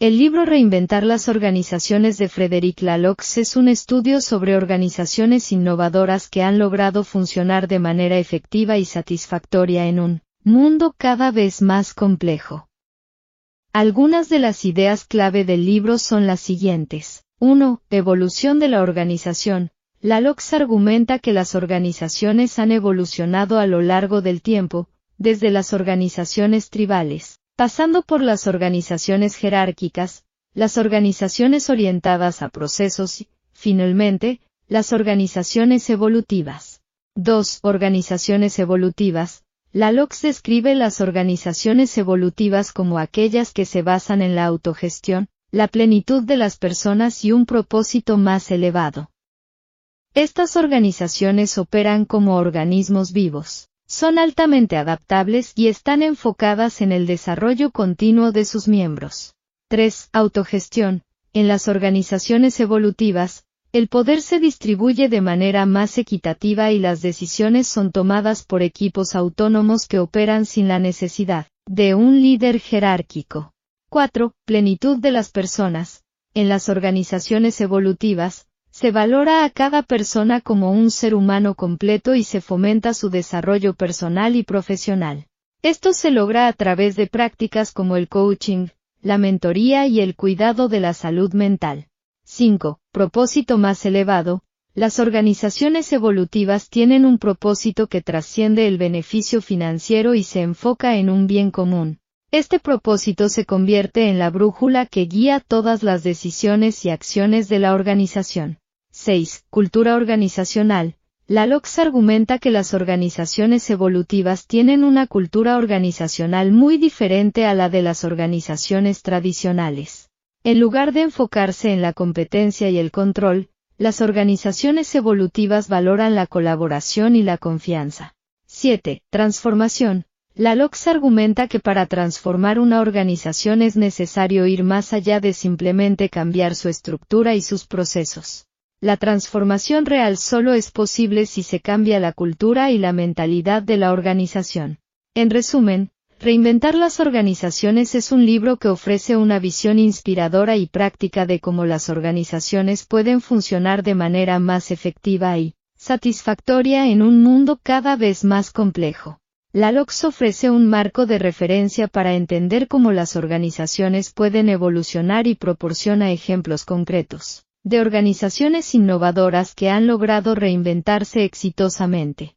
El libro Reinventar las organizaciones de Frederic Lalox es un estudio sobre organizaciones innovadoras que han logrado funcionar de manera efectiva y satisfactoria en un mundo cada vez más complejo. Algunas de las ideas clave del libro son las siguientes. 1. Evolución de la organización. Lalox argumenta que las organizaciones han evolucionado a lo largo del tiempo, desde las organizaciones tribales, Pasando por las organizaciones jerárquicas, las organizaciones orientadas a procesos y, finalmente, las organizaciones evolutivas. 2. Organizaciones evolutivas. La LOX describe las organizaciones evolutivas como aquellas que se basan en la autogestión, la plenitud de las personas y un propósito más elevado. Estas organizaciones operan como organismos vivos son altamente adaptables y están enfocadas en el desarrollo continuo de sus miembros. 3. Autogestión. En las organizaciones evolutivas, el poder se distribuye de manera más equitativa y las decisiones son tomadas por equipos autónomos que operan sin la necesidad de un líder jerárquico. 4. Plenitud de las personas. En las organizaciones evolutivas, se valora a cada persona como un ser humano completo y se fomenta su desarrollo personal y profesional. Esto se logra a través de prácticas como el coaching, la mentoría y el cuidado de la salud mental. 5. Propósito más elevado. Las organizaciones evolutivas tienen un propósito que trasciende el beneficio financiero y se enfoca en un bien común. Este propósito se convierte en la brújula que guía todas las decisiones y acciones de la organización. 6. Cultura organizacional. La LOX argumenta que las organizaciones evolutivas tienen una cultura organizacional muy diferente a la de las organizaciones tradicionales. En lugar de enfocarse en la competencia y el control, las organizaciones evolutivas valoran la colaboración y la confianza. 7. Transformación. La LOX argumenta que para transformar una organización es necesario ir más allá de simplemente cambiar su estructura y sus procesos. La transformación real solo es posible si se cambia la cultura y la mentalidad de la organización. En resumen, Reinventar las organizaciones es un libro que ofrece una visión inspiradora y práctica de cómo las organizaciones pueden funcionar de manera más efectiva y satisfactoria en un mundo cada vez más complejo. La LOX ofrece un marco de referencia para entender cómo las organizaciones pueden evolucionar y proporciona ejemplos concretos de organizaciones innovadoras que han logrado reinventarse exitosamente.